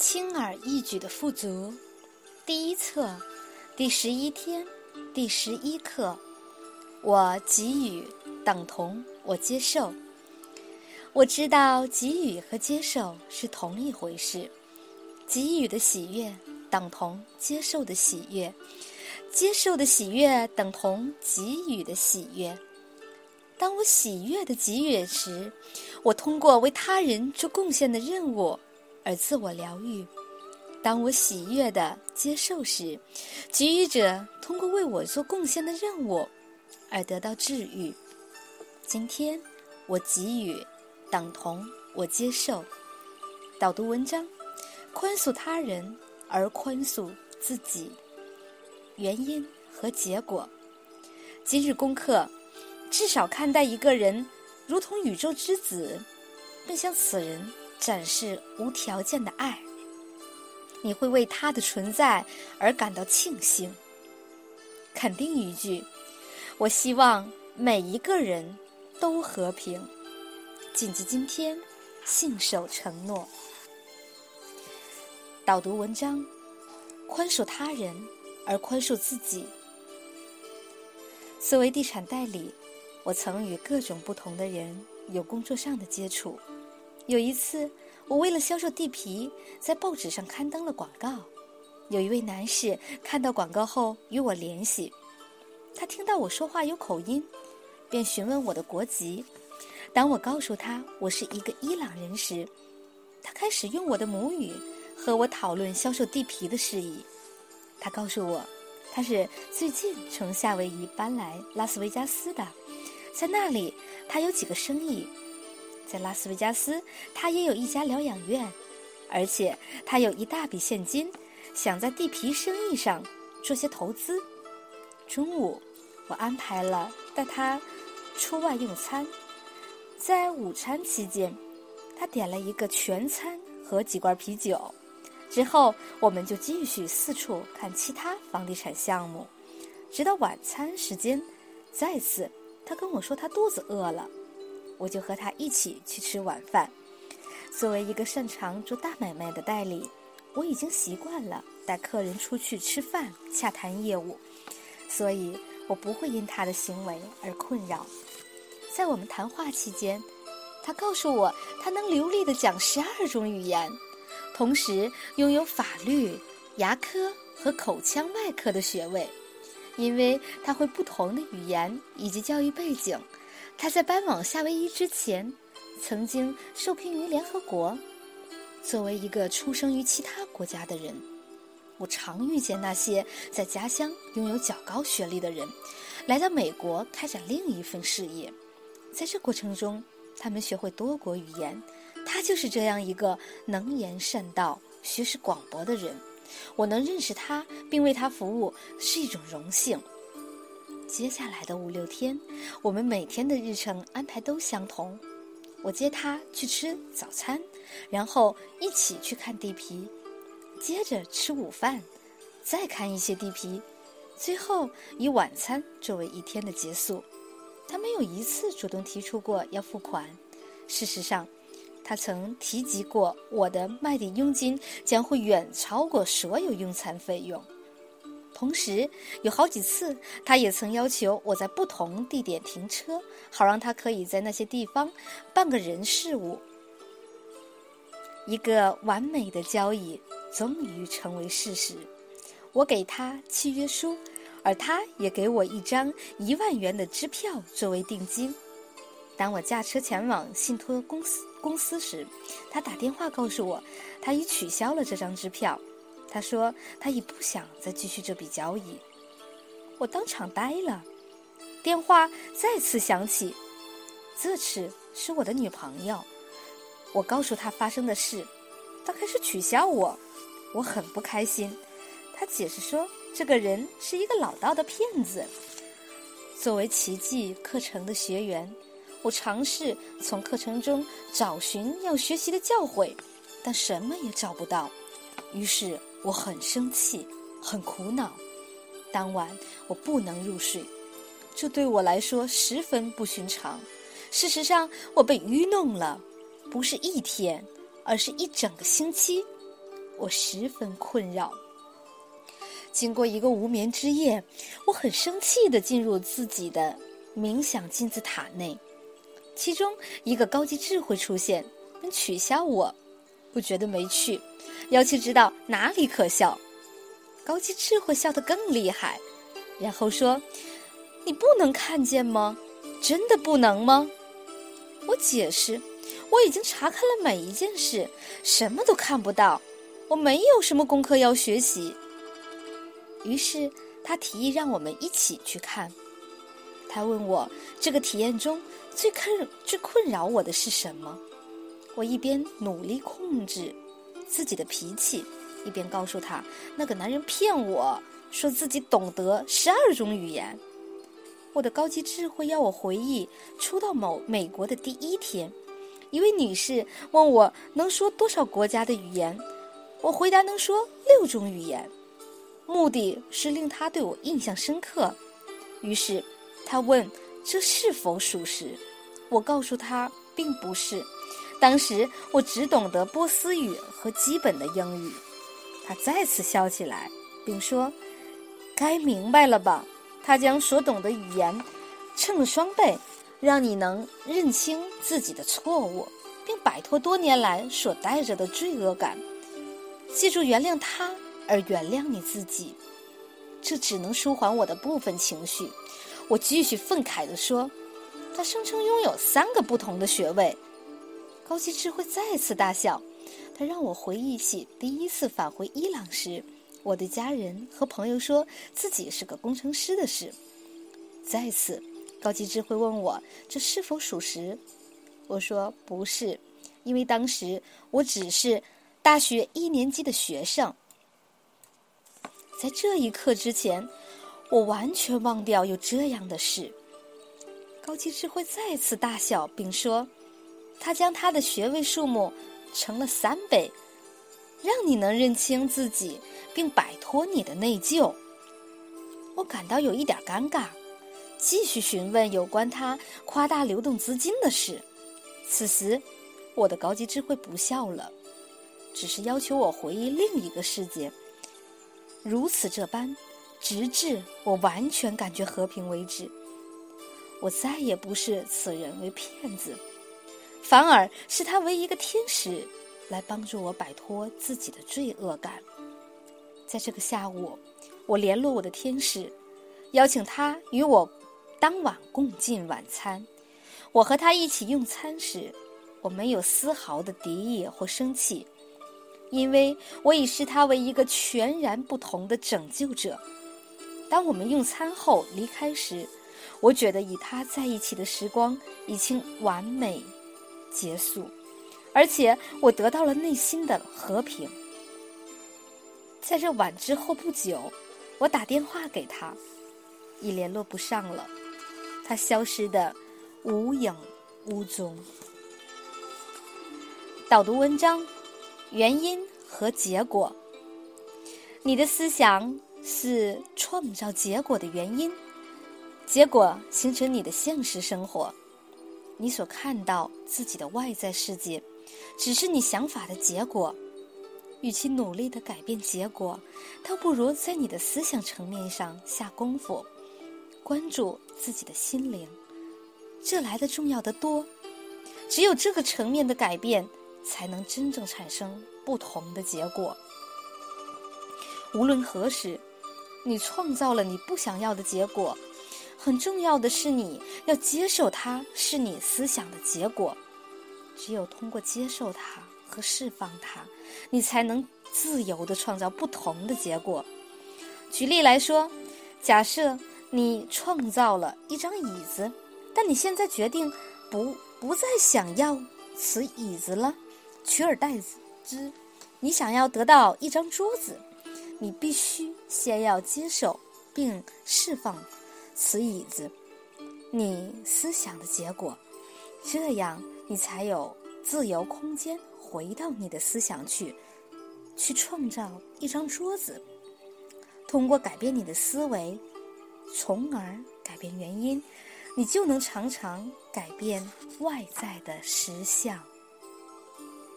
轻而易举的富足，第一册，第十一天，第十一课。我给予等同我接受。我知道给予和接受是同一回事。给予的喜悦等同接受的喜悦，接受的喜悦等同给予的喜悦。当我喜悦的给予时，我通过为他人做贡献的任务。而自我疗愈。当我喜悦的接受时，给予者通过为我做贡献的任务而得到治愈。今天我给予等同我接受。导读文章：宽恕他人而宽恕自己。原因和结果。今日功课：至少看待一个人如同宇宙之子，并向此人。展示无条件的爱，你会为他的存在而感到庆幸。肯定语句：我希望每一个人都和平。谨记今天，信守承诺。导读文章：宽恕他人而宽恕自己。作为地产代理，我曾与各种不同的人有工作上的接触。有一次，我为了销售地皮，在报纸上刊登了广告。有一位男士看到广告后与我联系，他听到我说话有口音，便询问我的国籍。当我告诉他我是一个伊朗人时，他开始用我的母语和我讨论销售地皮的事宜。他告诉我，他是最近从夏威夷搬来拉斯维加斯的，在那里他有几个生意。在拉斯维加斯，他也有一家疗养院，而且他有一大笔现金，想在地皮生意上做些投资。中午，我安排了带他出外用餐，在午餐期间，他点了一个全餐和几罐啤酒。之后，我们就继续四处看其他房地产项目，直到晚餐时间。再次，他跟我说他肚子饿了。我就和他一起去吃晚饭。作为一个擅长做大买卖的代理，我已经习惯了带客人出去吃饭、洽谈业务，所以我不会因他的行为而困扰。在我们谈话期间，他告诉我他能流利地讲十二种语言，同时拥有法律、牙科和口腔外科的学位，因为他会不同的语言以及教育背景。他在搬往夏威夷之前，曾经受聘于联合国。作为一个出生于其他国家的人，我常遇见那些在家乡拥有较高学历的人，来到美国开展另一份事业。在这过程中，他们学会多国语言。他就是这样一个能言善道、学识广博的人。我能认识他并为他服务是一种荣幸。接下来的五六天，我们每天的日程安排都相同。我接他去吃早餐，然后一起去看地皮，接着吃午饭，再看一些地皮，最后以晚餐作为一天的结束。他没有一次主动提出过要付款。事实上，他曾提及过我的卖地佣金将会远超过所有用餐费用。同时，有好几次，他也曾要求我在不同地点停车，好让他可以在那些地方办个人事务。一个完美的交易终于成为事实。我给他契约书，而他也给我一张一万元的支票作为定金。当我驾车前往信托公司公司时，他打电话告诉我，他已取消了这张支票。他说：“他已不想再继续这笔交易。”我当场呆了。电话再次响起，这次是我的女朋友。我告诉她发生的事，她开始取笑我，我很不开心。她解释说：“这个人是一个老道的骗子。”作为奇迹课程的学员，我尝试从课程中找寻要学习的教诲，但什么也找不到。于是。我很生气，很苦恼。当晚我不能入睡，这对我来说十分不寻常。事实上，我被愚弄了，不是一天，而是一整个星期。我十分困扰。经过一个无眠之夜，我很生气地进入自己的冥想金字塔内，其中一个高级智慧出现，能取笑我。我觉得没趣，要去知道哪里可笑。高级智慧笑得更厉害，然后说：“你不能看见吗？真的不能吗？”我解释：“我已经查看了每一件事，什么都看不到。我没有什么功课要学习。”于是他提议让我们一起去看。他问我这个体验中最困最困扰我的是什么。我一边努力控制自己的脾气，一边告诉他那个男人骗我说自己懂得十二种语言。我的高级智慧要我回忆初到某美国的第一天，一位女士问我能说多少国家的语言，我回答能说六种语言。目的是令他对我印象深刻，于是他问这是否属实。我告诉他并不是。当时我只懂得波斯语和基本的英语。他再次笑起来，并说：“该明白了吧？他将所懂的语言乘了双倍，让你能认清自己的错误，并摆脱多年来所带着的罪恶感。记住，原谅他。”而原谅你自己，这只能舒缓我的部分情绪。我继续愤慨地说：“他声称拥有三个不同的学位。”高级智慧再次大笑。他让我回忆起第一次返回伊朗时，我的家人和朋友说自己是个工程师的事。再次，高级智慧问我这是否属实。我说不是，因为当时我只是大学一年级的学生。在这一刻之前，我完全忘掉有这样的事。高级智慧再次大笑，并说：“他将他的学位数目乘了三倍，让你能认清自己，并摆脱你的内疚。”我感到有一点尴尬，继续询问有关他夸大流动资金的事。此时，我的高级智慧不笑了，只是要求我回忆另一个世界。如此这般，直至我完全感觉和平为止。我再也不视此人为骗子，反而是他为一个天使，来帮助我摆脱自己的罪恶感。在这个下午，我联络我的天使，邀请他与我当晚共进晚餐。我和他一起用餐时，我没有丝毫的敌意或生气。因为我已视他为一个全然不同的拯救者。当我们用餐后离开时，我觉得与他在一起的时光已经完美结束，而且我得到了内心的和平。在这晚之后不久，我打电话给他，已联络不上了，他消失的无影无踪。导读文章。原因和结果，你的思想是创造结果的原因，结果形成你的现实生活。你所看到自己的外在世界，只是你想法的结果。与其努力的改变结果，倒不如在你的思想层面上下功夫，关注自己的心灵，这来的重要的多。只有这个层面的改变。才能真正产生不同的结果。无论何时，你创造了你不想要的结果，很重要的是你要接受它是你思想的结果。只有通过接受它和释放它，你才能自由的创造不同的结果。举例来说，假设你创造了一张椅子，但你现在决定不不再想要此椅子了。取而代之，你想要得到一张桌子，你必须先要接受并释放此椅子，你思想的结果，这样你才有自由空间回到你的思想去，去创造一张桌子。通过改变你的思维，从而改变原因，你就能常常改变外在的实相。